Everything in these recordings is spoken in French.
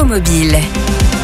Locomobile.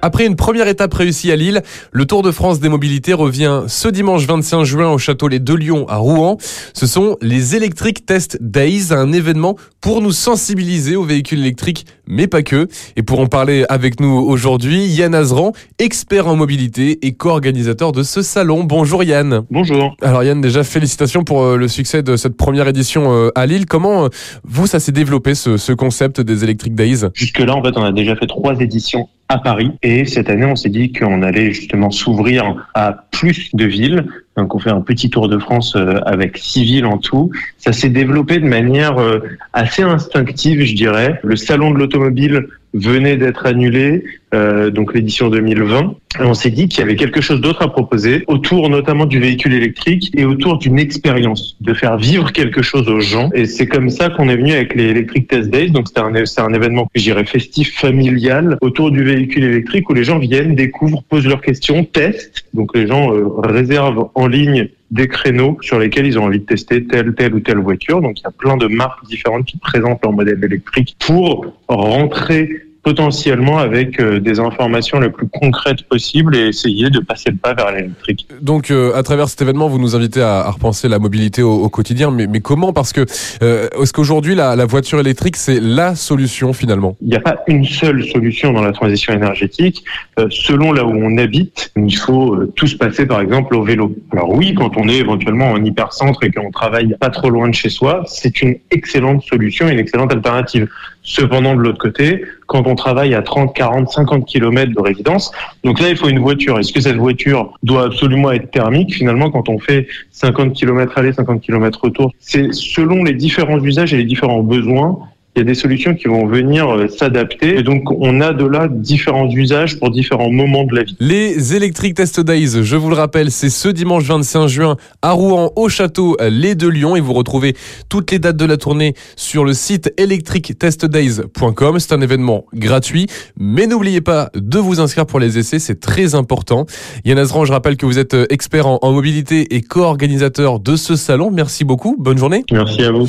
Après une première étape réussie à Lille, le Tour de France des mobilités revient ce dimanche 25 juin au château Les Deux Lions à Rouen. Ce sont les Electric Test Days, un événement pour nous sensibiliser aux véhicules électriques, mais pas que. Et pour en parler avec nous aujourd'hui, Yann Azran, expert en mobilité et co-organisateur de ce salon. Bonjour Yann. Bonjour. Alors Yann, déjà félicitations pour euh, le succès de cette première édition euh, à Lille. Comment euh, vous, ça s'est développé ce, ce concept des Electric Days? Jusque-là, en fait, on a déjà fait trois éditions à Paris. Et cette année, on s'est dit qu'on allait justement s'ouvrir à plus de villes. Donc, on fait un petit tour de France euh, avec six villes en tout. Ça s'est développé de manière euh, assez instinctive, je dirais. Le salon de l'automobile venait d'être annulé, euh, donc l'édition 2020. Et on s'est dit qu'il y avait quelque chose d'autre à proposer, autour notamment du véhicule électrique et autour d'une expérience, de faire vivre quelque chose aux gens. Et c'est comme ça qu'on est venu avec les Electric Test Days. Donc c'est un, un événement que j'irais festif, familial, autour du véhicule électrique où les gens viennent, découvrent, posent leurs questions, testent. Donc les gens euh, réservent en ligne des créneaux sur lesquels ils ont envie de tester telle, telle ou telle voiture. Donc il y a plein de marques différentes qui présentent leur modèle électrique pour rentrer potentiellement avec euh, des informations les plus concrètes possibles et essayer de passer le pas vers l'électrique. Donc, euh, à travers cet événement, vous nous invitez à, à repenser la mobilité au, au quotidien. Mais, mais, comment? Parce que euh, est-ce qu'aujourd'hui, la, la, voiture électrique, c'est la solution finalement? Il n'y a pas une seule solution dans la transition énergétique. Euh, selon là où on habite, il faut euh, tous passer, par exemple, au vélo. Alors oui, quand on est éventuellement en hypercentre et qu'on travaille pas trop loin de chez soi, c'est une excellente solution, une excellente alternative. Cependant, de l'autre côté, quand on travaille à 30, 40, 50 kilomètres de résidence, donc là, il faut une voiture. Est-ce que cette voiture doit absolument être thermique? Finalement, quand on fait 50 kilomètres aller, 50 kilomètres retour, c'est selon les différents usages et les différents besoins il y a des solutions qui vont venir euh, s'adapter. Et donc, on a de là différents usages pour différents moments de la vie. Les Electric Test Days, je vous le rappelle, c'est ce dimanche 25 juin à Rouen, au château Les Deux Lions. Et vous retrouvez toutes les dates de la tournée sur le site electrictestdays.com. C'est un événement gratuit. Mais n'oubliez pas de vous inscrire pour les essais, c'est très important. Yann Azran, je rappelle que vous êtes expert en, en mobilité et co-organisateur de ce salon. Merci beaucoup. Bonne journée. Merci à vous.